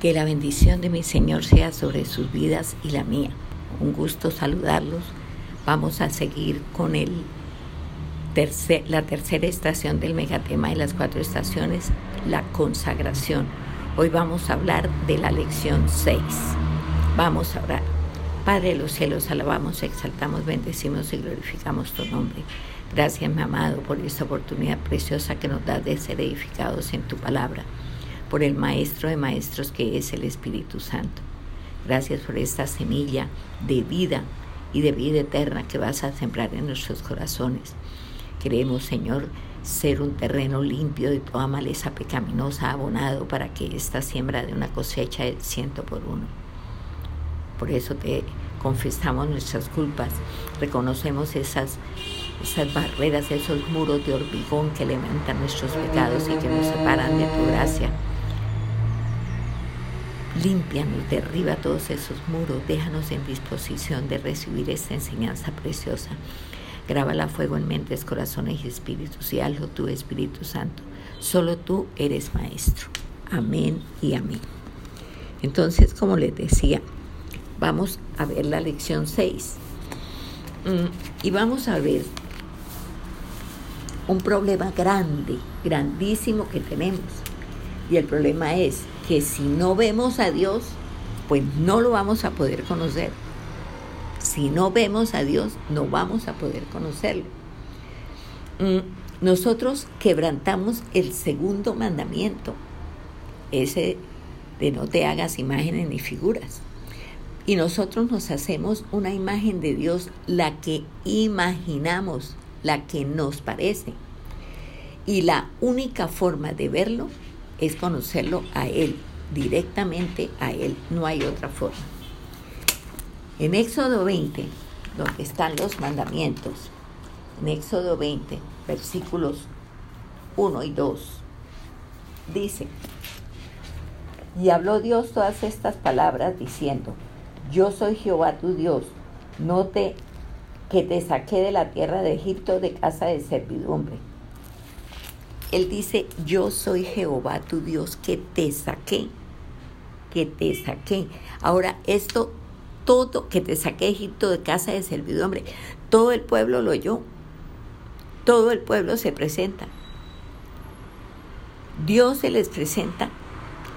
Que la bendición de mi Señor sea sobre sus vidas y la mía. Un gusto saludarlos. Vamos a seguir con el la tercera estación del megatema de las cuatro estaciones, la consagración. Hoy vamos a hablar de la lección 6. Vamos a orar. Padre de los cielos, alabamos, exaltamos, bendecimos y glorificamos tu nombre. Gracias, mi amado, por esta oportunidad preciosa que nos das de ser edificados en tu palabra por el Maestro de Maestros que es el Espíritu Santo. Gracias por esta semilla de vida y de vida eterna que vas a sembrar en nuestros corazones. Queremos, Señor, ser un terreno limpio de toda maleza pecaminosa, abonado para que esta siembra de una cosecha del ciento por uno. Por eso te confesamos nuestras culpas, reconocemos esas, esas barreras, esos muros de hormigón que levantan nuestros pecados y que nos separan de tu gracia Límpianos, derriba todos esos muros, déjanos en disposición de recibir esta enseñanza preciosa. Grábala fuego en mentes, corazones y espíritus y hazlo tu Espíritu Santo. Solo tú eres maestro. Amén y amén. Entonces, como les decía, vamos a ver la lección 6. Mm, y vamos a ver un problema grande, grandísimo que tenemos. Y el problema es que si no vemos a Dios, pues no lo vamos a poder conocer. Si no vemos a Dios, no vamos a poder conocerlo. Mm, nosotros quebrantamos el segundo mandamiento, ese de no te hagas imágenes ni figuras. Y nosotros nos hacemos una imagen de Dios, la que imaginamos, la que nos parece. Y la única forma de verlo es conocerlo a Él, directamente a Él, no hay otra forma. En Éxodo 20, donde están los mandamientos, en Éxodo 20, versículos 1 y 2, dice, y habló Dios todas estas palabras diciendo, yo soy Jehová tu Dios, no te que te saqué de la tierra de Egipto de casa de servidumbre él dice, yo soy Jehová tu Dios que te saqué, que te saqué. Ahora, esto, todo, que te saqué de Egipto de casa de servidumbre, todo el pueblo lo oyó, todo el pueblo se presenta. Dios se les presenta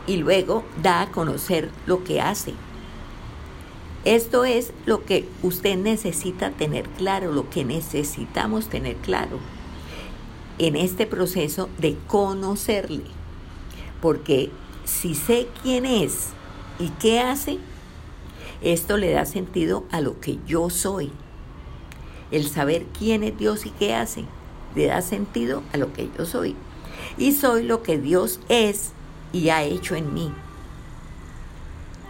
y luego da a conocer lo que hace. Esto es lo que usted necesita tener claro, lo que necesitamos tener claro en este proceso de conocerle. Porque si sé quién es y qué hace, esto le da sentido a lo que yo soy. El saber quién es Dios y qué hace, le da sentido a lo que yo soy. Y soy lo que Dios es y ha hecho en mí.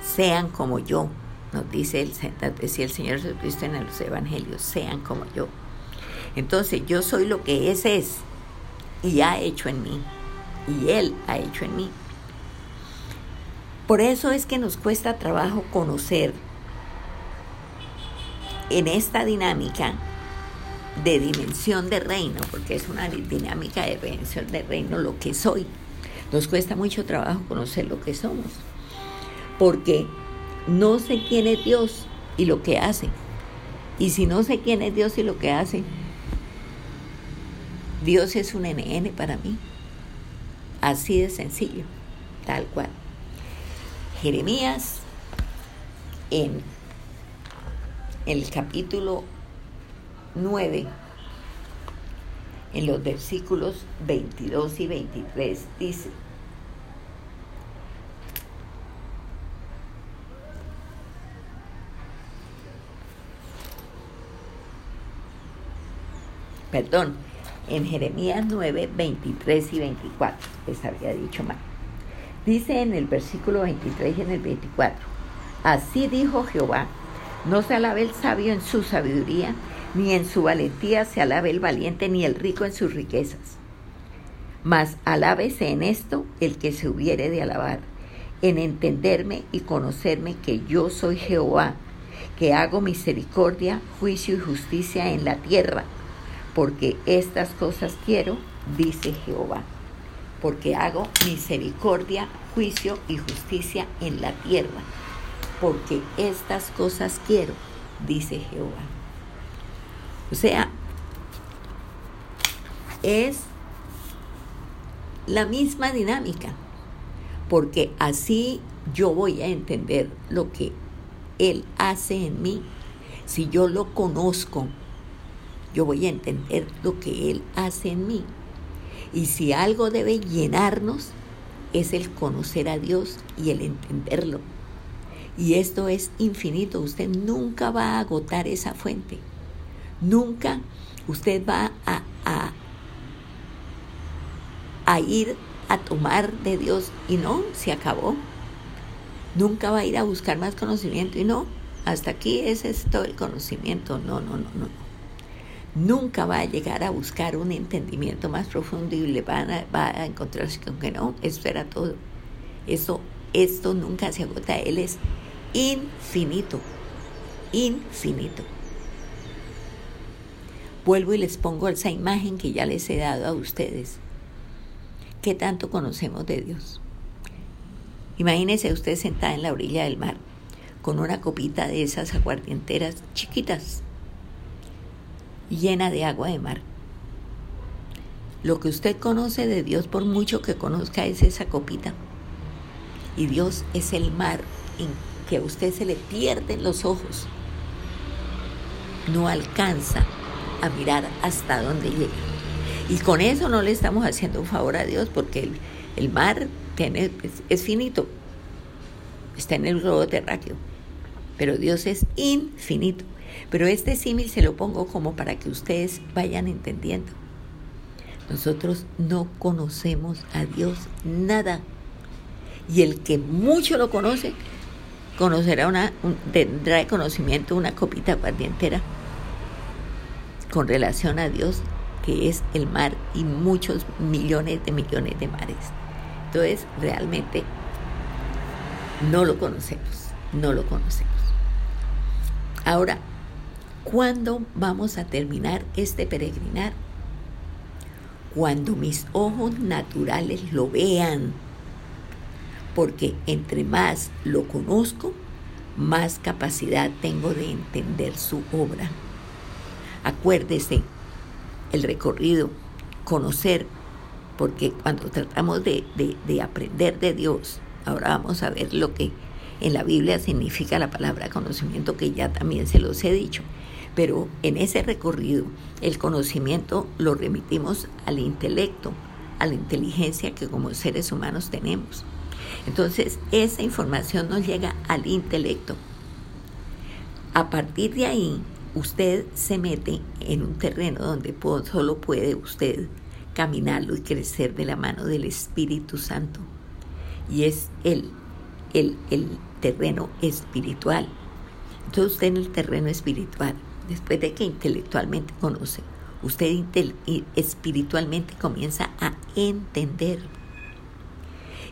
Sean como yo, nos dice el, decía el Señor Jesucristo en los Evangelios, sean como yo. Entonces yo soy lo que es es y ha hecho en mí. Y Él ha hecho en mí. Por eso es que nos cuesta trabajo conocer en esta dinámica de dimensión de reino, porque es una dinámica de dimensión de reino lo que soy. Nos cuesta mucho trabajo conocer lo que somos, porque no sé quién es Dios y lo que hace. Y si no sé quién es Dios y lo que hace, Dios es un NN para mí. Así de sencillo, tal cual. Jeremías en el capítulo 9, en los versículos 22 y 23, dice, perdón, en Jeremías 9, 23 y 24. Les había dicho mal. Dice en el versículo 23 y en el 24, así dijo Jehová, no se alabe el sabio en su sabiduría, ni en su valentía se alabe el valiente, ni el rico en sus riquezas. Mas alábese en esto el que se hubiere de alabar, en entenderme y conocerme que yo soy Jehová, que hago misericordia, juicio y justicia en la tierra porque estas cosas quiero, dice Jehová, porque hago misericordia, juicio y justicia en la tierra, porque estas cosas quiero, dice Jehová. O sea, es la misma dinámica, porque así yo voy a entender lo que Él hace en mí. Si yo lo conozco, yo voy a entender lo que Él hace en mí. Y si algo debe llenarnos, es el conocer a Dios y el entenderlo. Y esto es infinito. Usted nunca va a agotar esa fuente. Nunca usted va a, a, ir a tomar de Dios y no, se acabó. Nunca va a ir a buscar más conocimiento y no, hasta aquí ese es todo el conocimiento. No, no, no, no. Nunca va a llegar a buscar un entendimiento más profundo y le van a, va a encontrarse con que no, esto era todo. Esto, esto nunca se agota. Él es infinito, infinito. Vuelvo y les pongo esa imagen que ya les he dado a ustedes. ¿Qué tanto conocemos de Dios? Imagínense usted sentada en la orilla del mar con una copita de esas aguardienteras chiquitas, llena de agua de mar. Lo que usted conoce de Dios, por mucho que conozca, es esa copita. Y Dios es el mar en que a usted se le pierden los ojos. No alcanza a mirar hasta dónde llega. Y con eso no le estamos haciendo un favor a Dios porque el, el mar tiene, es, finito, está en el globo terráqueo, pero Dios es infinito. Pero este símil se lo pongo como para que ustedes vayan entendiendo. Nosotros no conocemos a Dios nada. Y el que mucho lo conoce, conocerá una, un, tendrá de conocimiento una copita entera con relación a Dios, que es el mar y muchos millones de millones de mares. Entonces, realmente no lo conocemos, no lo conocemos. Ahora, ¿cuándo vamos a terminar este peregrinar? Cuando mis ojos naturales lo vean, porque entre más lo conozco, más capacidad tengo de entender su obra. Acuérdese, el recorrido, conocer, porque cuando tratamos de, de, de, aprender de Dios, ahora vamos a ver lo que en la Biblia significa la palabra conocimiento, que ya también se los he dicho, pero en ese recorrido el conocimiento lo remitimos al intelecto, a la inteligencia que como seres humanos tenemos. Entonces, esa información nos llega al intelecto. A partir de ahí, usted se mete en un terreno donde solo puede usted caminarlo y crecer de la mano del Espíritu Santo. Y es el, el, el terreno espiritual. Entonces usted en el terreno espiritual, después de que intelectualmente conoce, usted espiritualmente comienza a entender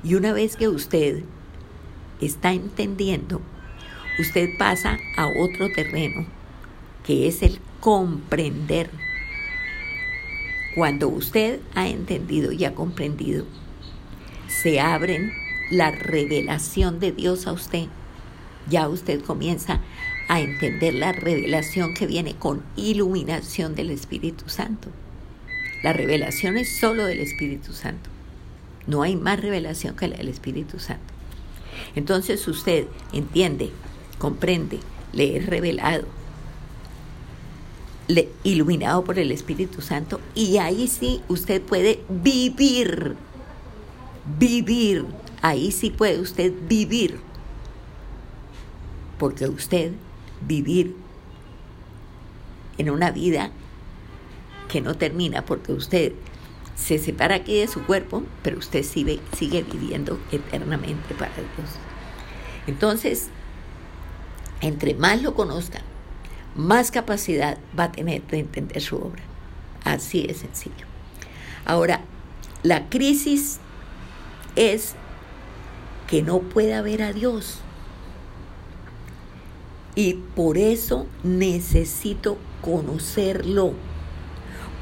y una vez que usted está entendiendo, usted pasa a otro terreno, que es el comprender. Cuando usted ha entendido y ha comprendido, se abren la revelación de Dios a usted. Ya usted comienza a entender la revelación que viene con iluminación del Espíritu Santo. La revelación es solo del Espíritu Santo. No hay más revelación que la del Espíritu Santo. Entonces usted entiende, comprende, le es revelado, le, iluminado por el Espíritu Santo, y ahí sí usted puede vivir, vivir, ahí sí puede usted vivir, porque usted vivir en una vida que no termina, porque usted se separa aquí de su cuerpo, pero usted sigue, sigue viviendo eternamente para Dios. Entonces, entre más lo conozca, más capacidad va a tener de entender su obra. Así de sencillo. Ahora, la crisis es que no pueda ver a Dios. Y por eso necesito conocerlo.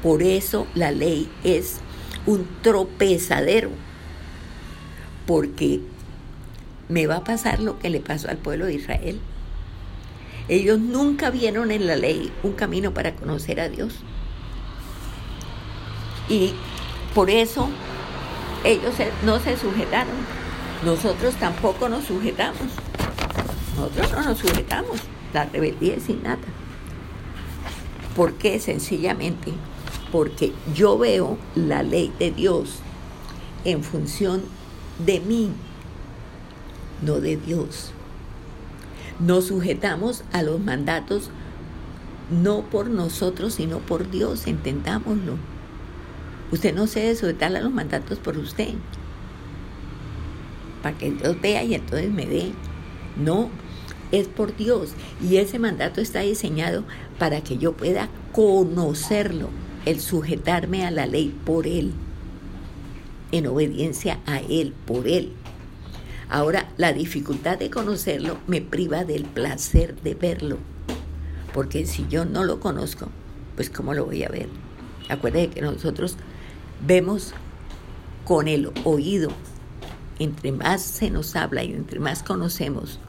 Por eso la ley es un tropezadero porque me va a pasar lo que le pasó al pueblo de Israel. Ellos nunca vieron en la ley un camino para conocer a Dios. Y por eso ellos no se sujetaron. Nosotros tampoco nos sujetamos. Nosotros no nos sujetamos. La rebeldía es innata. ¿Por qué? Sencillamente porque yo veo la ley de Dios en función de mí, no de Dios. Nos sujetamos a los mandatos no por nosotros, sino por Dios, entendámoslo. Usted no se debe sujetar a los mandatos por usted, para que Dios vea y entonces me dé. No, es por Dios. Y ese mandato está diseñado para que yo pueda conocerlo, el sujetarme a la ley por Él, en obediencia a Él, por Él. Ahora, la dificultad de conocerlo me priva del placer de verlo, porque si yo no lo conozco, pues ¿cómo lo voy a ver? Acuérdense que nosotros vemos con el oído, entre más se nos habla y entre más conocemos,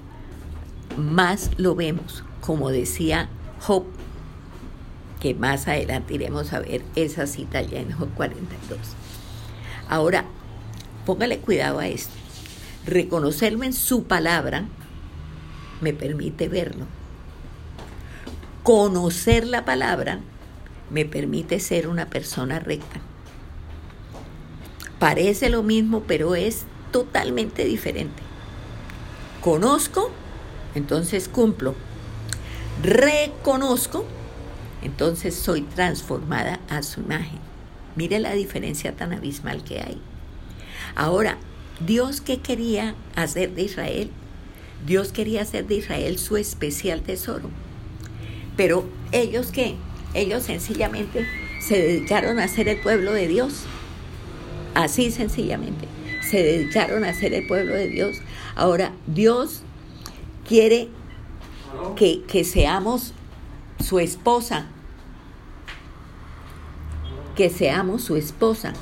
más lo vemos, como decía Job, que más adelante iremos a ver esa cita ya en Job 42. Ahora, póngale cuidado a esto. Reconocerlo en su palabra me permite verlo. Conocer la palabra me permite ser una persona recta. Parece lo mismo, pero es totalmente diferente. Conozco, entonces cumplo. Reconozco, entonces soy transformada a su imagen. Mire la diferencia tan abismal que hay. Ahora, Dios qué quería hacer de Israel? Dios quería hacer de Israel su especial tesoro. Pero ellos qué? Ellos sencillamente se dedicaron a ser el pueblo de Dios. Así sencillamente. Se dedicaron a ser el pueblo de Dios. Ahora, Dios quiere que, que seamos su esposa. Que seamos su esposa.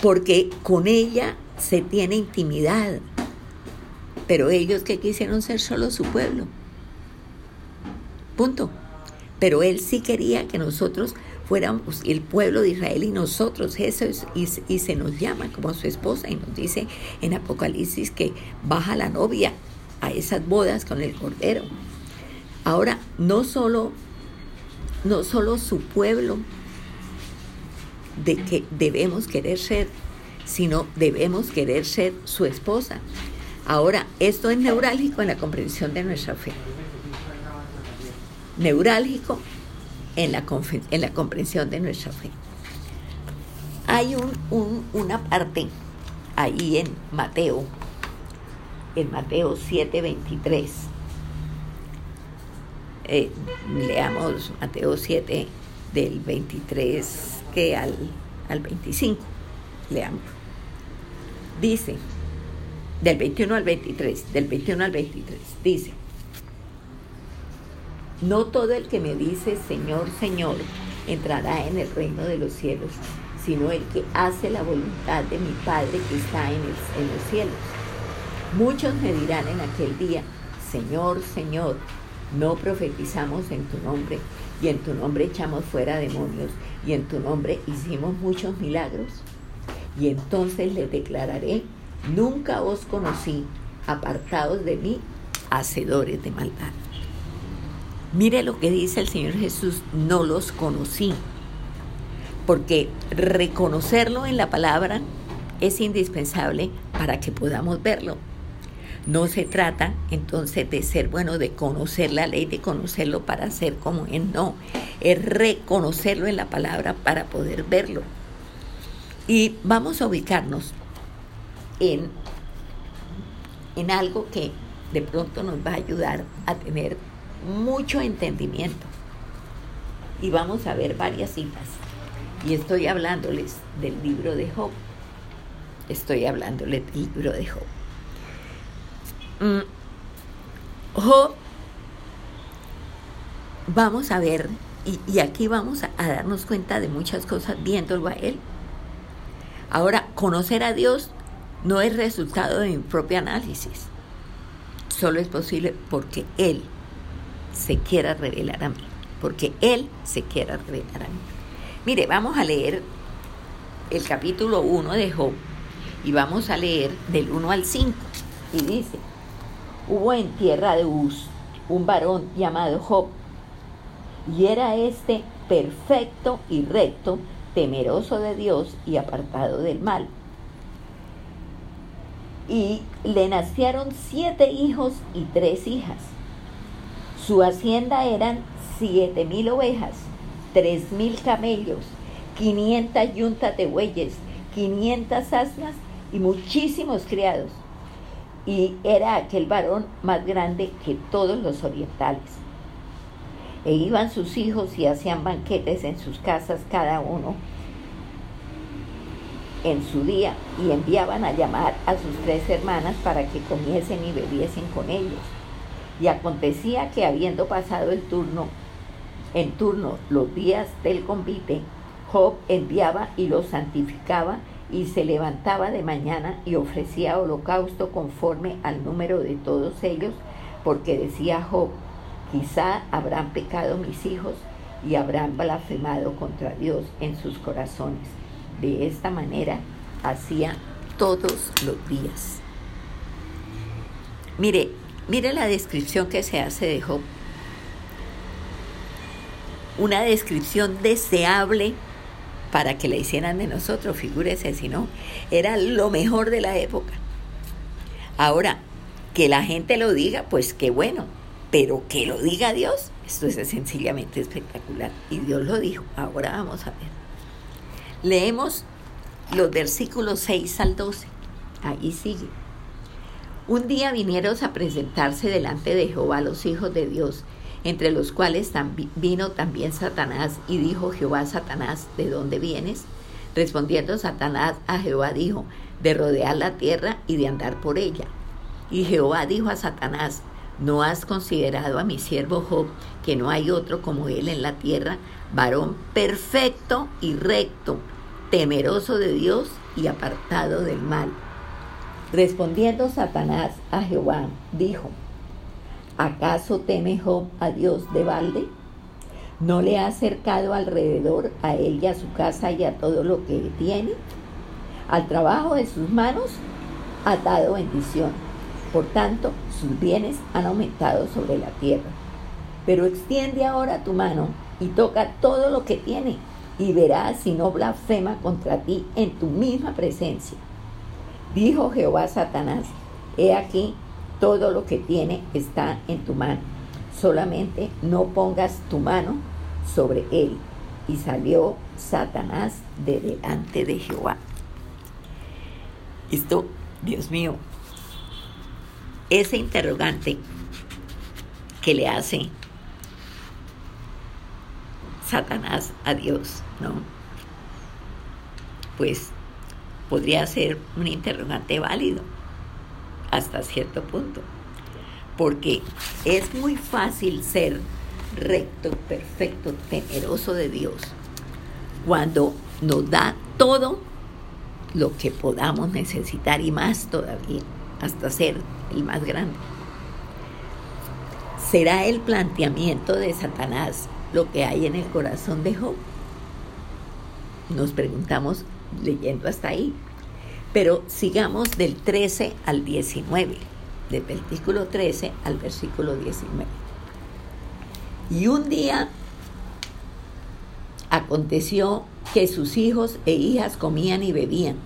Porque con ella se tiene intimidad. Pero ellos que quisieron ser solo su pueblo. Punto. Pero él sí quería que nosotros fuéramos el pueblo de Israel y nosotros, eso y, y, se nos llama como su esposa y nos dice en Apocalipsis que baja la novia a esas bodas con el cordero. Ahora, no solo, no solo su pueblo de que debemos querer ser, sino debemos querer ser su esposa. Ahora, esto es neurálgico en la comprensión de nuestra fe. Neurálgico en la, en la comprensión de nuestra fe. Hay un, una parte ahí en Mateo, en Mateo 7:23. Eh, leamos Mateo 7 del 23 que al, al 25. Leamos. Dice, del 21 al 23, del 21 al 23, dice, no todo el que me dice Señor, Señor, entrará en el reino de los cielos, sino el que hace la voluntad de mi Padre que está en, en los cielos. Muchos me dirán en aquel día, Señor, Señor, no profetizamos en tu nombre, y en tu nombre echamos fuera demonios, y en tu nombre hicimos muchos milagros. Y entonces les declararé, nunca os conocí, apartados de mí, hacedores de maldad. Mire lo que dice el Señor Jesús, no los conocí, porque reconocerlo en la palabra es indispensable para que podamos verlo. No se trata entonces de ser bueno, de conocer la ley, de conocerlo para ser como Él, no, es reconocerlo en la palabra para poder verlo. Y vamos a ubicarnos en, en algo que de pronto nos va a ayudar a tener mucho entendimiento. Y vamos a ver varias citas. Y estoy hablándoles del libro de Job. Estoy hablándoles del libro de Job. Mm, vamos a ver, y, y aquí vamos a, a darnos cuenta de muchas cosas viéndolo a él. Ahora, conocer a Dios no es resultado de mi propio análisis. Solo es posible porque Él se quiera revelar a mí. Porque Él se quiera revelar a mí. Mire, vamos a leer el capítulo 1 de Job y vamos a leer del 1 al 5. Y dice, hubo en tierra de Uz un varón llamado Job, y era este perfecto y recto, temeroso de Dios y apartado del mal. Y le nacieron siete hijos y tres hijas. Su hacienda eran siete mil ovejas, tres mil camellos, quinientas yuntas de bueyes, quinientas asnas y muchísimos criados. Y era aquel varón más grande que todos los orientales. E iban sus hijos y hacían banquetes en sus casas cada uno en su día y enviaban a llamar a sus tres hermanas para que comiesen y bebiesen con ellos. Y acontecía que habiendo pasado el turno, en turno los días del convite, Job enviaba y los santificaba y se levantaba de mañana y ofrecía holocausto conforme al número de todos ellos, porque decía Job, quizá habrán pecado mis hijos y habrán blasfemado contra Dios en sus corazones. De esta manera hacía todos los días. Mire, mire la descripción que se hace de Job. Una descripción deseable para que la hicieran de nosotros, figúrese si no, era lo mejor de la época. Ahora, que la gente lo diga, pues qué bueno, pero que lo diga Dios, esto es sencillamente espectacular. Y Dios lo dijo, ahora vamos a ver. Leemos los versículos 6 al 12, ahí sigue. Un día vinieron a presentarse delante de Jehová los hijos de Dios, entre los cuales vino también Satanás, y dijo Jehová Satanás, ¿de dónde vienes? Respondiendo Satanás a Jehová dijo, de rodear la tierra y de andar por ella. Y Jehová dijo a Satanás, ¿no has considerado a mi siervo Job, que no hay otro como él en la tierra, varón perfecto y recto, temeroso de Dios y apartado del mal? Respondiendo Satanás a Jehová, dijo, ¿Acaso teme Job a Dios de balde? ¿No le ha acercado alrededor a él y a su casa y a todo lo que tiene? Al trabajo de sus manos ha dado bendición. Por tanto, sus bienes han aumentado sobre la tierra. Pero extiende ahora tu mano y toca todo lo que tiene y verás si no blasfema contra ti en tu misma presencia. Dijo Jehová a Satanás, he aquí todo lo que tiene está en tu mano. Solamente no pongas tu mano sobre él. Y salió Satanás de delante de Jehová. Esto, Dios mío, ese interrogante que le hace Satanás a Dios, ¿no? Pues podría ser un interrogante válido hasta cierto punto. Porque es muy fácil ser recto, perfecto, temeroso de Dios cuando nos da todo lo que podamos necesitar y más todavía, hasta ser el más grande. ¿Será el planteamiento de Satanás lo que hay en el corazón de Job? Nos preguntamos leyendo hasta ahí. Pero sigamos del 13 al 19, del versículo 13 al versículo 19. Y un día aconteció que sus hijos e hijas comían y bebían.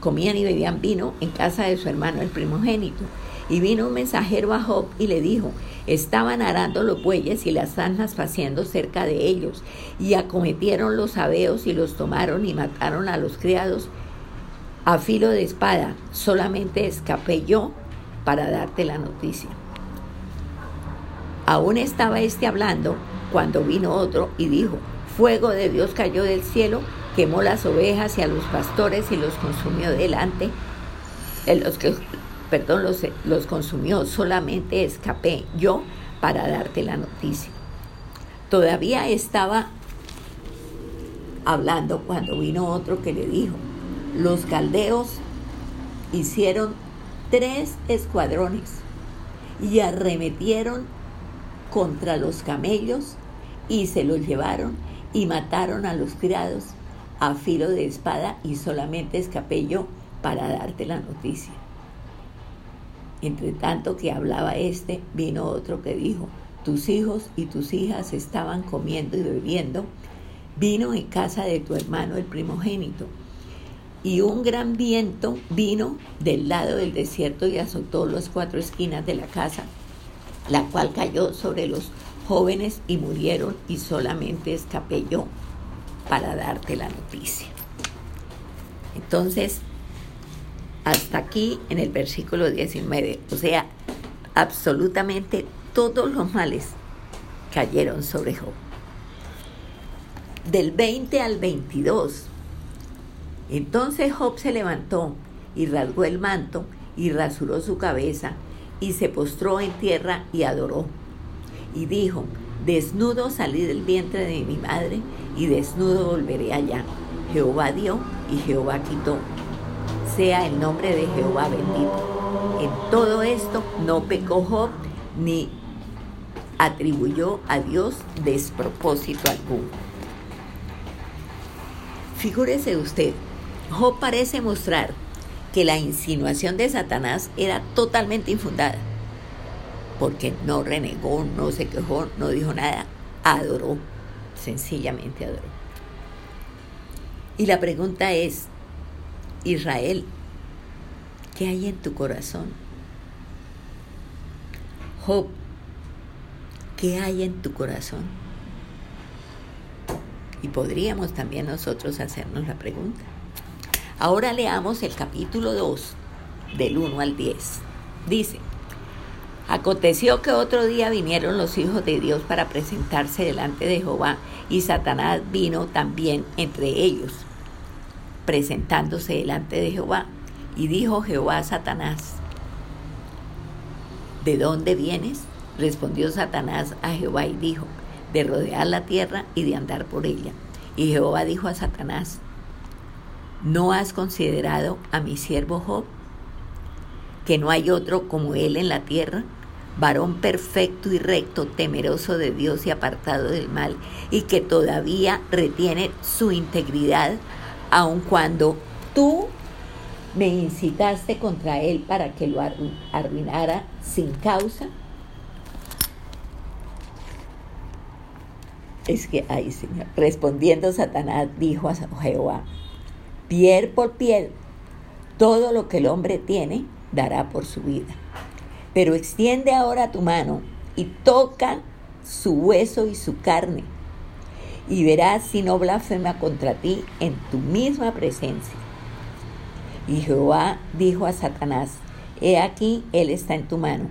Comían y bebían vino en casa de su hermano el primogénito. Y vino un mensajero a Job y le dijo, estaban arando los bueyes y las asnas paseando cerca de ellos, y acometieron los abeos y los tomaron y mataron a los criados a filo de espada, solamente escapé yo para darte la noticia. Aún estaba este hablando cuando vino otro y dijo, fuego de Dios cayó del cielo, quemó las ovejas y a los pastores y los consumió delante, en los que, perdón, los, los consumió, solamente escapé yo para darte la noticia. Todavía estaba hablando cuando vino otro que le dijo, los caldeos hicieron tres escuadrones y arremetieron contra los camellos y se los llevaron y mataron a los criados a filo de espada y solamente escapé yo para darte la noticia. Entre tanto que hablaba este, vino otro que dijo, tus hijos y tus hijas estaban comiendo y bebiendo vino en casa de tu hermano el primogénito. Y un gran viento vino del lado del desierto y azotó las cuatro esquinas de la casa, la cual cayó sobre los jóvenes y murieron y solamente escapé yo para darte la noticia. Entonces, hasta aquí en el versículo 19, o sea, absolutamente todos los males cayeron sobre Job. Del 20 al 22. Entonces Job se levantó y rasgó el manto y rasuró su cabeza y se postró en tierra y adoró. Y dijo, desnudo salí del vientre de mi madre y desnudo volveré allá. Jehová dio y Jehová quitó. Sea el nombre de Jehová bendito. En todo esto no pecó Job ni atribuyó a Dios despropósito alguno. Figúrese usted, Job parece mostrar que la insinuación de Satanás era totalmente infundada, porque no renegó, no se quejó, no dijo nada, adoró sencillamente adoró. Y la pregunta es, Israel, ¿qué hay en tu corazón? Job, ¿qué hay en tu corazón? Y podríamos también nosotros hacernos la pregunta. Ahora leamos el capítulo 2, del 1 al 10. Dice, Aconteció que otro día vinieron los hijos de Dios para presentarse delante de Jehová, y Satanás vino también entre ellos, presentándose delante de Jehová. Y dijo Jehová a Satanás, ¿de dónde vienes? Respondió Satanás a Jehová y dijo, de rodear la tierra y de andar por ella. Y Jehová dijo a Satanás, ¿no has considerado a mi siervo Job? Que no hay otro como él en la tierra, varón perfecto y recto, temeroso de Dios y apartado del mal, y que todavía retiene su integridad, aun cuando tú me incitaste contra él para que lo arruinara sin causa. Es que, ay Señor, respondiendo Satanás dijo a Jehová, piel por piel, todo lo que el hombre tiene dará por su vida. Pero extiende ahora tu mano y toca su hueso y su carne, y verás si no blasfema contra ti en tu misma presencia. Y Jehová dijo a Satanás, He aquí, él está en tu mano,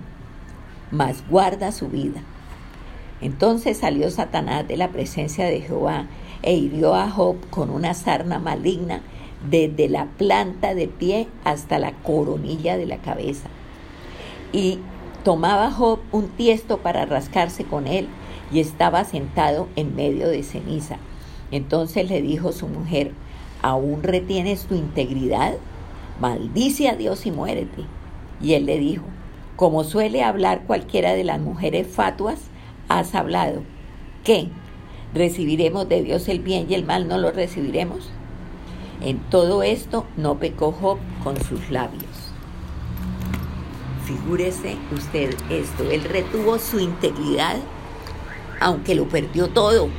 mas guarda su vida. Entonces salió Satanás de la presencia de Jehová e hirió a Job con una sarna maligna desde la planta de pie hasta la coronilla de la cabeza y tomaba Job un tiesto para rascarse con él y estaba sentado en medio de ceniza. Entonces le dijo su mujer, ¿aún retienes tu integridad? Maldice a Dios y muérete. Y él le dijo, como suele hablar cualquiera de las mujeres fatuas, has hablado. ¿Qué? ¿Recibiremos de Dios el bien y el mal no lo recibiremos? En todo esto no pecó Job con sus labios. Figúrese usted esto, él retuvo su integridad, aunque lo perdió todo,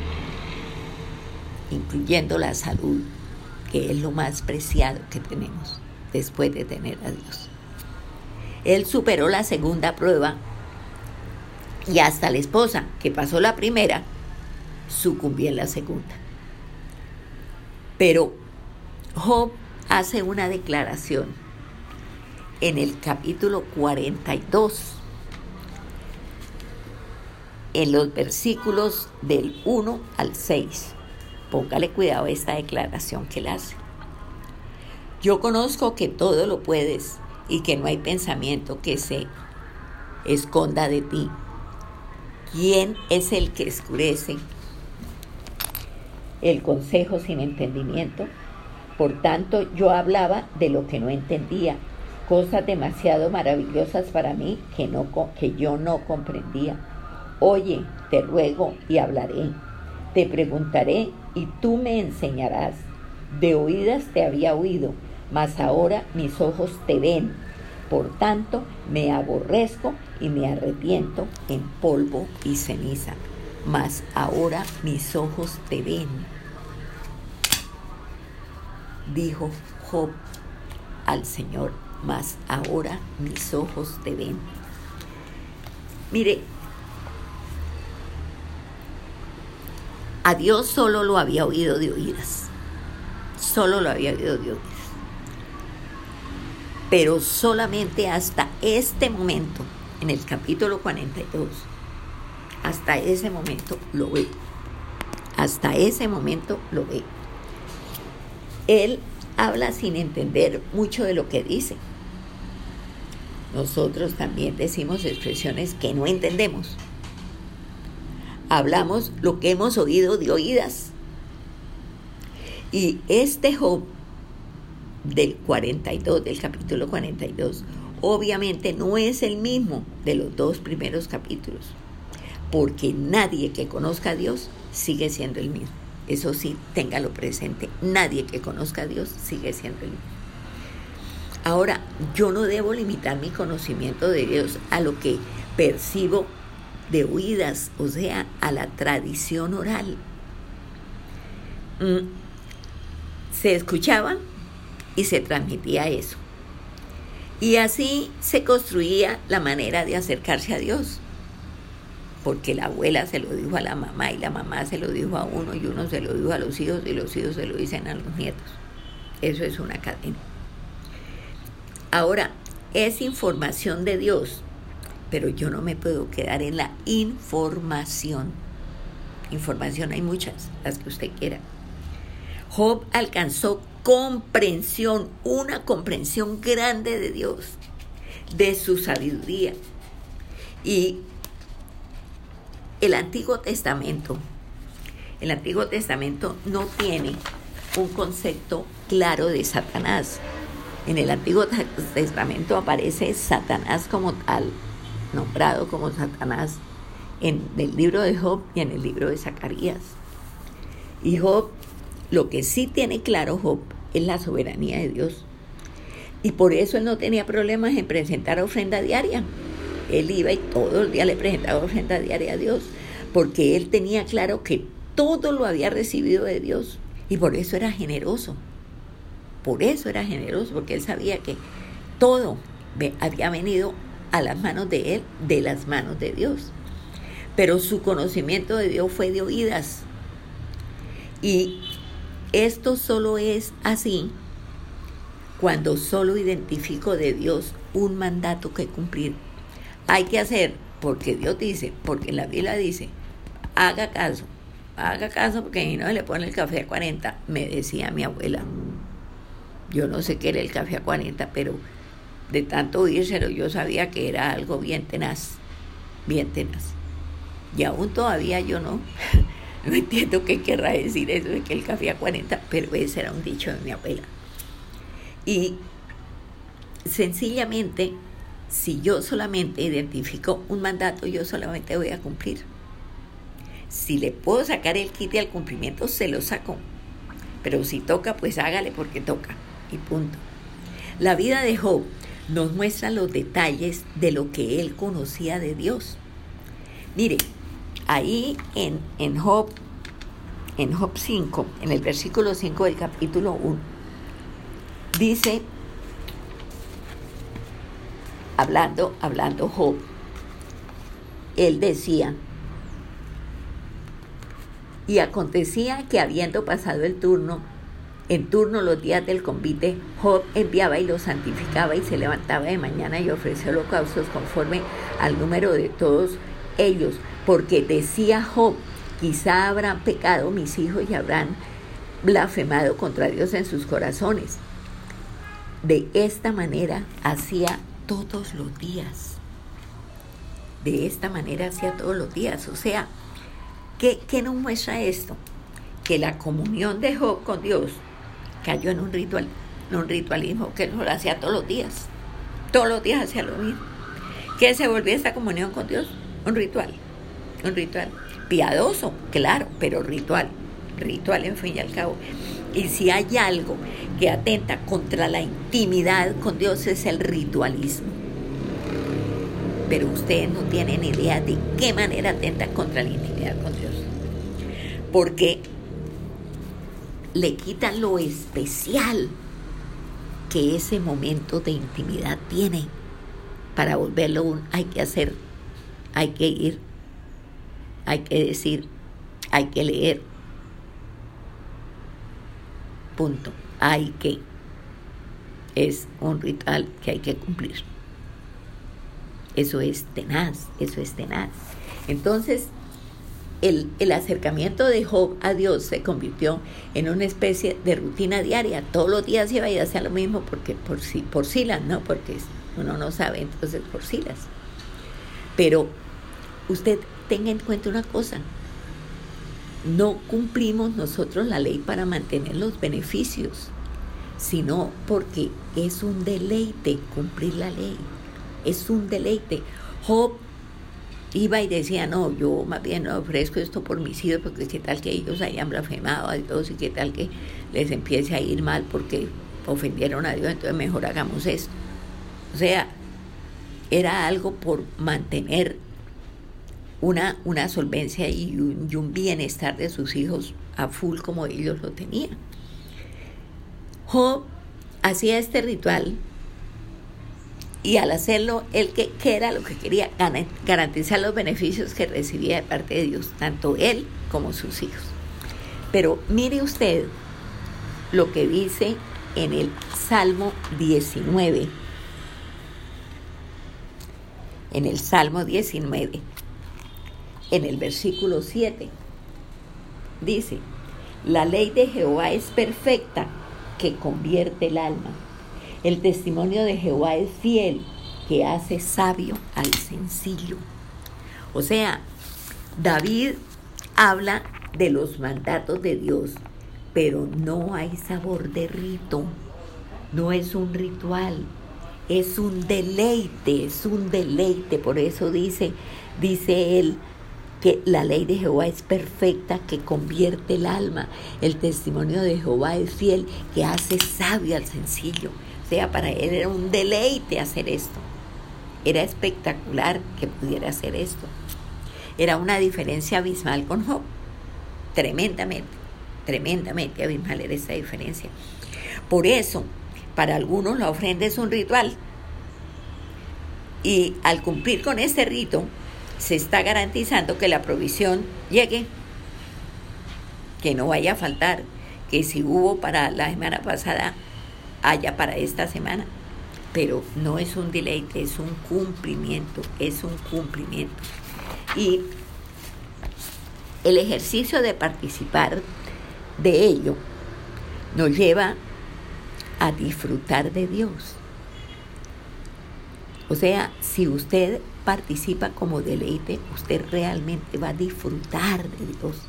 incluyendo la salud, que es lo más preciado que tenemos después de tener a Dios. Él superó la segunda prueba y hasta la esposa, que pasó la primera, sucumbió en la segunda. Pero Job hace una declaración en el capítulo 42, en los versículos del 1 al 6. Póngale cuidado a esta declaración que él hace. Yo conozco que todo lo puedes y que no hay pensamiento que se esconda de ti. ¿Quién es el que escurece el consejo sin entendimiento? Por tanto, yo hablaba de lo que no entendía cosas demasiado maravillosas para mí que, no, que yo no comprendía. Oye, te ruego y hablaré. Te preguntaré y tú me enseñarás. De oídas te había oído, mas ahora mis ojos te ven. Por tanto, me aborrezco y me arrepiento en polvo y ceniza. Mas ahora mis ojos te ven. Dijo Job al Señor, mas ahora mis ojos te ven. Mire, a Dios solo lo había oído de oídas, solo lo había oído de oídas. Pero solamente hasta este momento, en el capítulo 42, hasta ese momento lo ve. Hasta ese momento lo ve. Él habla sin entender mucho de lo que dice. Nosotros también decimos expresiones que no entendemos. Hablamos lo que hemos oído de oídas. Y este Job del 42, del capítulo 42, obviamente no es el mismo de los dos primeros capítulos, porque nadie que conozca a Dios sigue siendo el mismo. Eso sí, téngalo presente. Nadie que conozca a Dios sigue siendo mismo. Ahora, yo no debo limitar mi conocimiento de Dios a lo que percibo de oídas, o sea, a la tradición oral. Mm, se escuchaba y se transmitía eso. Y así se construía la manera de acercarse a Dios porque la abuela se lo dijo a la mamá y la mamá se lo dijo a uno y uno se lo dijo a los hijos y los hijos se lo dicen a los nietos. Eso es una cadena. Ahora, es información de Dios, pero yo no me puedo quedar en la información. Información hay muchas, las que usted quiera. Job alcanzó comprensión, una comprensión grande de Dios, de su sabiduría. Y el Antiguo Testamento, el Antiguo Testamento no tiene un concepto claro de Satanás. En el Antiguo Testamento aparece Satanás como tal, nombrado como Satanás en el libro de Job y en el libro de Zacarías. Y Job, lo que sí tiene claro Job es la soberanía de Dios. Y por eso él no tenía problemas en presentar ofrenda diaria. Él iba y todo el día le presentaba ofrenda diaria a Dios, porque él tenía claro que todo lo había recibido de Dios y por eso era generoso. Por eso era generoso, porque él sabía que todo había venido a las manos de él, de las manos de Dios. Pero su conocimiento de Dios fue de oídas. Y esto solo es así cuando solo identifico de Dios un mandato que cumplir hay que hacer porque Dios dice, porque la Biblia dice, haga caso, haga caso porque si no le pone el café a 40, me decía mi abuela. Yo no sé qué era el café a 40, pero de tanto oírselo yo sabía que era algo bien tenaz, bien tenaz. Y aún todavía yo no, no entiendo qué querrá decir eso de que el café a 40, pero ese era un dicho de mi abuela. Y sencillamente si yo solamente identifico un mandato, yo solamente voy a cumplir. Si le puedo sacar el kit al cumplimiento, se lo saco. Pero si toca, pues hágale porque toca. Y punto. La vida de Job nos muestra los detalles de lo que él conocía de Dios. Mire, ahí en, en Job, en Job 5, en el versículo 5 del capítulo 1, dice hablando, hablando Job, él decía, y acontecía que habiendo pasado el turno, en turno los días del convite, Job enviaba y los santificaba y se levantaba de mañana y ofrecía holocaustos conforme al número de todos ellos, porque decía Job, quizá habrán pecado mis hijos y habrán blasfemado contra Dios en sus corazones. De esta manera hacía todos los días. De esta manera hacía todos los días. O sea, ¿qué, ¿qué, nos muestra esto? Que la comunión de Job con Dios cayó en un ritual, en un ritualismo que él lo hacía todos los días. Todos los días hacía lo mismo. ¿Qué se volvía esta comunión con Dios? Un ritual. Un ritual. Piadoso, claro, pero ritual. Ritual en fin y al cabo. Y si hay algo que atenta contra la intimidad con Dios es el ritualismo. Pero ustedes no tienen idea de qué manera atenta contra la intimidad con Dios. Porque le quitan lo especial que ese momento de intimidad tiene. Para volverlo un hay que hacer, hay que ir, hay que decir, hay que leer. Punto. Hay que. Es un ritual que hay que cumplir. Eso es tenaz, eso es tenaz. Entonces, el, acercamiento de Job a Dios se convirtió en una especie de rutina diaria. Todos los días iba y hacía lo mismo porque por, por silas, ¿no? Porque uno no sabe, entonces por silas. Pero usted tenga en cuenta una cosa. No cumplimos nosotros la ley para mantener los beneficios, sino porque es un deleite cumplir la ley. Es un deleite. Job iba y decía, no, yo más bien ofrezco esto por mis hijos, porque qué tal que ellos hayan blasfemado a Dios y qué tal que les empiece a ir mal porque ofendieron a Dios, entonces mejor hagamos esto. O sea, era algo por mantener una, una solvencia y un, bienestar de sus hijos a full como ellos lo tenían. Job hacía este ritual y al hacerlo, él que, era lo que quería, garantizar los beneficios que recibía de parte de Dios, tanto él como sus hijos. Pero mire usted lo que dice en el Salmo 19. En el Salmo 19, en el versículo 7, dice, la ley de Jehová es perfecta que convierte el alma. El testimonio de Jehová es fiel, que hace sabio al sencillo. O sea, David habla de los mandatos de Dios, pero no hay sabor de rito, no es un ritual, es un deleite, es un deleite. Por eso dice, dice él, que la ley de Jehová es perfecta, que convierte el alma. El testimonio de Jehová es fiel, que hace sabio al sencillo sea, para él era un deleite hacer esto. Era espectacular que pudiera hacer esto. Era una diferencia abismal con Job. Tremendamente, tremendamente abismal era esa diferencia. Por eso, para algunos la ofrenda es un ritual. Y al cumplir con este rito, se está garantizando que la provisión llegue, que no vaya a faltar, que si hubo para la semana pasada haya para esta semana. Pero no es un deleite, es un cumplimiento, es un cumplimiento. Y el ejercicio de participar de ello nos lleva a disfrutar de Dios. O sea, si usted participa como deleite, usted realmente va a disfrutar de Dios.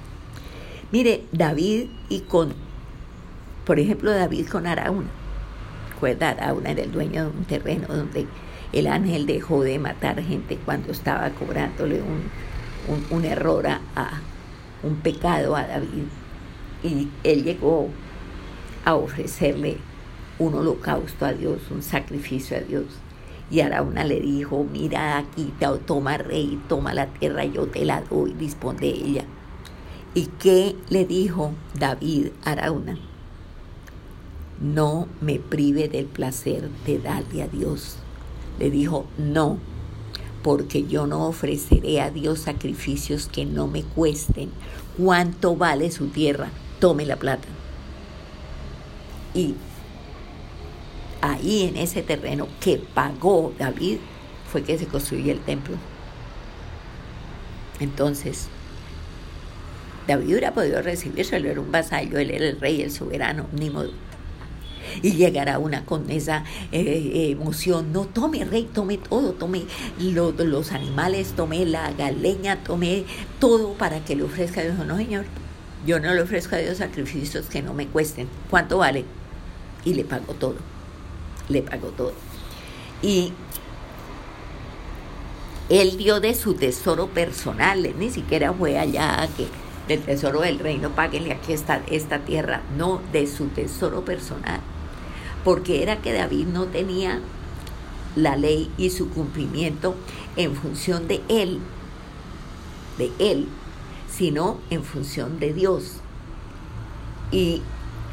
Mire, David y con, por ejemplo, David con Araúna recuerda una del dueño de un terreno donde el ángel dejó de matar gente cuando estaba cobrándole un, un, error a, un pecado a David. Y él llegó a ofrecerle un holocausto a Dios, un sacrificio a Dios. Y Arauna le dijo, mira aquí, toma rey, toma la tierra, yo te la doy, dispone de ella. ¿Y qué le dijo David a Arauna? no me prive del placer de darle a Dios. Le dijo, no, porque yo no ofreceré a Dios sacrificios que no me cuesten. ¿Cuánto vale su tierra? Tome la plata. Y ahí en ese terreno que pagó David fue que se construyó el templo. Entonces, David hubiera podido recibirlo, él era un vasallo, él era el rey, el soberano, ni modo y llegará una con esa eh, emoción, no tome rey, tome todo, tome los animales, tome la galeña, tome todo para que le ofrezca a Dios. No, Señor, yo no le ofrezco a Dios sacrificios que no me cuesten. ¿Cuánto vale? Y le pago todo, le pago todo. Y él dio de su tesoro personal, ni siquiera fue allá que del tesoro del reino, páguenle aquí esta, esta tierra, no, de su tesoro personal, porque era que David no tenía la ley y su cumplimiento en función de él, de él, sino en función de Dios. Y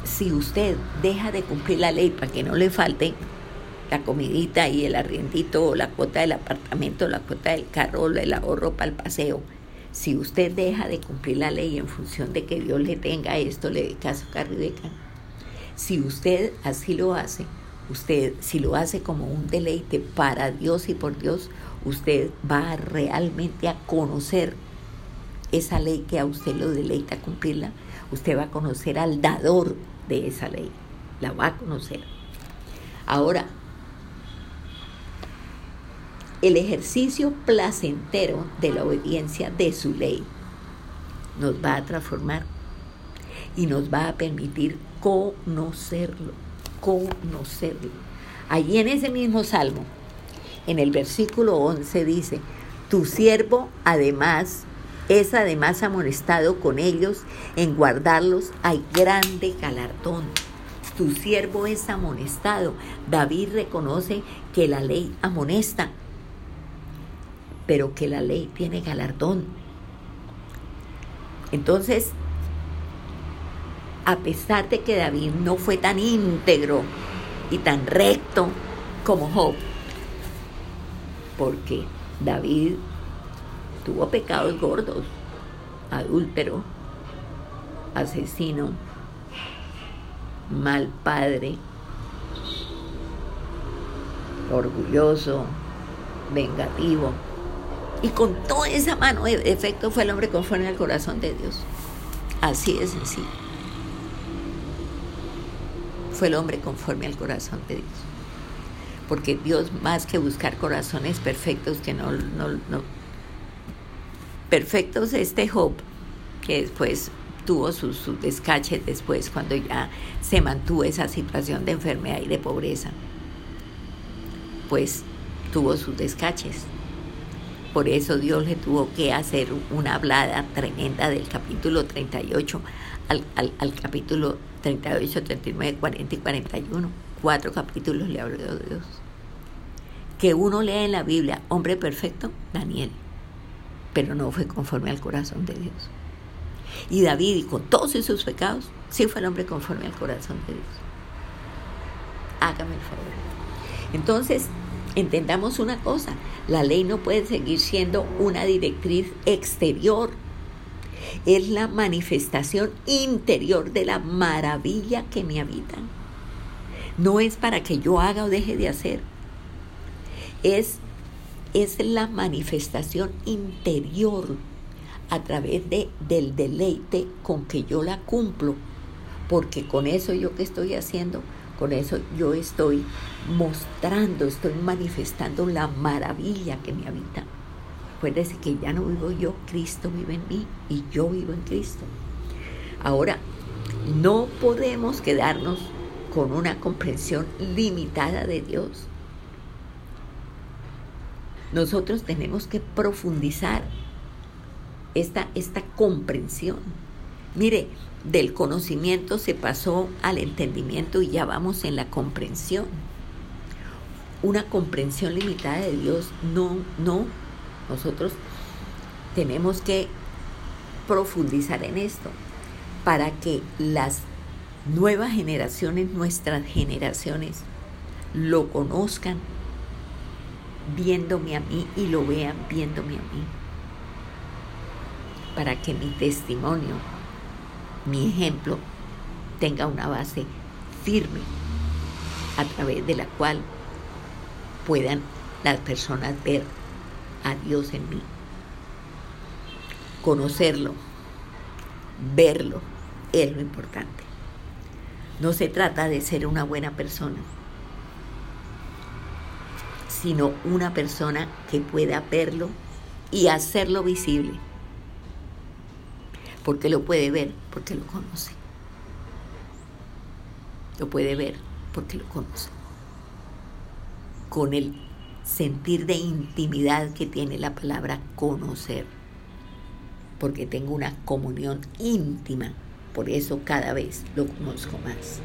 si usted deja de cumplir la ley para que no le falte, la comidita y el arriendito o la cuota del apartamento, la cuota del carro, el ahorro para el paseo. Si usted deja de cumplir la ley en función de que Dios le tenga esto, le dé caso a Rebeca, si usted así lo hace, usted si lo hace como un deleite para Dios y por Dios, usted va realmente a conocer esa ley que a usted lo deleita cumplirla, usted va a conocer al dador de esa ley, la va a conocer. Ahora, el ejercicio placentero de la obediencia de su ley nos va a transformar y nos va a permitir conocerlo, conocerlo. Allí en ese mismo salmo, en el versículo 11 dice, tu siervo además es además amonestado con ellos, en guardarlos hay grande galardón. Tu siervo es amonestado. David reconoce que la ley amonesta, pero que la ley tiene galardón. Entonces, a pesar de que David no fue tan íntegro y tan recto como Job, porque David tuvo pecados gordos, adúltero, asesino, mal padre, orgulloso, vengativo. Y con toda esa mano de efecto fue el hombre conforme al corazón de Dios. Así de sencillo. Fue el hombre conforme al corazón de Dios. Porque Dios, más que buscar corazones perfectos que no, no, no perfectos este Job, que después tuvo sus, descaches después cuando ya se mantuvo esa situación de enfermedad y de pobreza, pues tuvo sus descaches. Por eso Dios le tuvo que hacer una hablada tremenda del capítulo 38 al, al, al capítulo 38, 39, 40 y 41. Cuatro capítulos le habló Dios. Que uno lee en la Biblia, hombre perfecto, Daniel pero no fue conforme al corazón de Dios. Y David, y con todos sus pecados, sí fue el hombre conforme al corazón de Dios. Hágame el favor. Entonces, entendamos una cosa, la ley no puede seguir siendo una directriz exterior. Es la manifestación interior de la maravilla que me habita. No es para que yo haga o deje de hacer. Es es la manifestación interior a través de, del deleite con que yo la cumplo, porque con eso yo que estoy haciendo, con eso yo estoy mostrando, estoy manifestando la maravilla que me habita. Acuérdese que ya no vivo yo, Cristo vive en mí y yo vivo en Cristo. Ahora, no podemos quedarnos con una comprensión limitada de Dios nosotros tenemos que profundizar esta, esta comprensión. Mire, del conocimiento se pasó al entendimiento y ya vamos en la comprensión. Una comprensión limitada de Dios, no, no. Nosotros tenemos que profundizar en esto para que las nuevas generaciones, nuestras generaciones, lo conozcan viéndome a mí y lo vean viéndome a mí. Para que mi testimonio, mi ejemplo, tenga una base firme a través de la cual puedan las personas ver a Dios en mí. Conocerlo, verlo, es lo importante. No se trata de ser una buena persona, sino una persona que pueda verlo y hacerlo visible. Porque lo puede ver, porque lo conoce. Lo puede ver porque lo conoce. con el sentir de intimidad que tiene la palabra conocer, porque tengo una comunión íntima, por eso cada vez lo conozco más.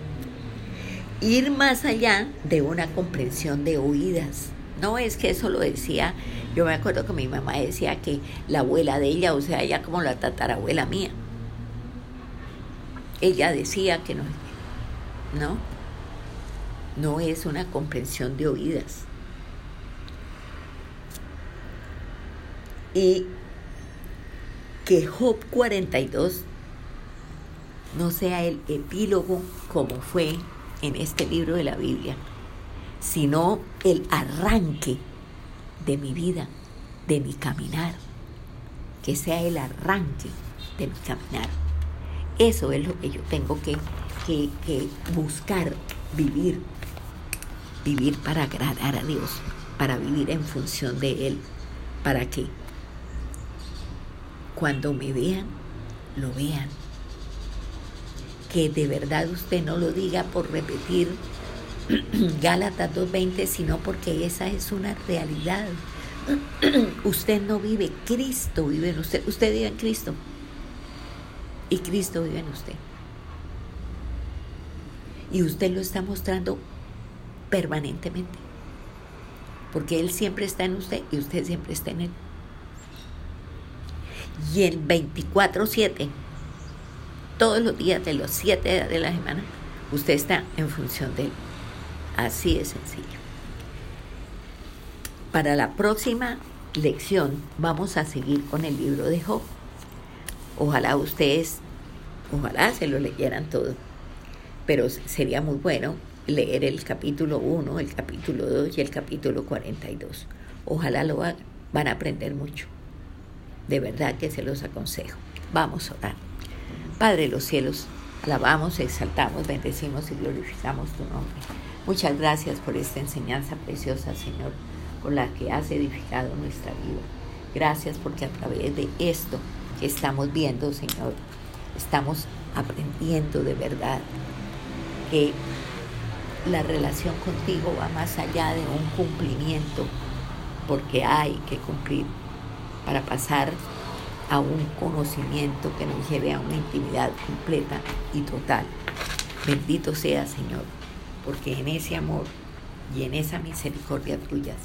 Ir más allá de una comprensión de oídas. No es que eso lo decía, yo me acuerdo que mi mamá decía que la abuela de ella, o sea, ella como la tatarabuela mía, ella decía que no, no, no es una comprensión de oídas. Y que Job 42 no sea el epílogo como fue en este libro de la Biblia, sino el arranque de mi vida, de mi caminar, que sea el arranque de mi caminar. Eso es lo que yo tengo que, que, buscar, vivir, vivir para agradar a Dios, para vivir en función de Él, para que cuando me vean, lo vean. Que de verdad usted no lo diga por repetir Gálatas 2.20, sino porque esa es una realidad. usted no vive, Cristo vive en usted. Usted vive en Cristo. Y Cristo vive en usted. Y usted lo está mostrando permanentemente. Porque Él siempre está en usted y usted siempre está en Él y el 24-7, todos los días de los 7 días de la semana, usted está en función de él. Así de sencillo. Para la próxima lección vamos a seguir con el libro de Job. Ojalá ustedes, ojalá se lo leyeran todo, pero sería muy bueno leer el capítulo 1, el capítulo 2 y el capítulo 42. Ojalá lo hagan, van a aprender mucho. De verdad que se los aconsejo. Vamos a orar. Padre de los cielos, alabamos, exaltamos, bendecimos y glorificamos tu nombre. Muchas gracias por esta enseñanza preciosa, Señor, con la que has edificado nuestra vida. Gracias porque a través de esto que estamos viendo, Señor, estamos aprendiendo de verdad que la relación contigo va más allá de un cumplimiento, porque hay que cumplir para pasar a un conocimiento que nos lleve a una intimidad completa y total. Bendito sea Señor, porque en ese amor y en esa misericordia tuya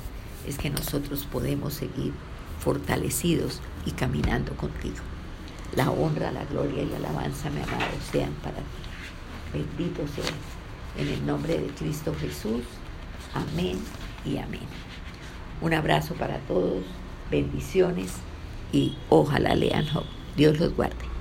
es que nosotros podemos seguir fortalecidos y caminando contigo. La honra, la gloria y la alabanza, mi amado, sean para ti. Bendito sea. En el nombre de Cristo Jesús. Amén y amén. Un abrazo para todos bendiciones y ojalá lean. Dios los guarde.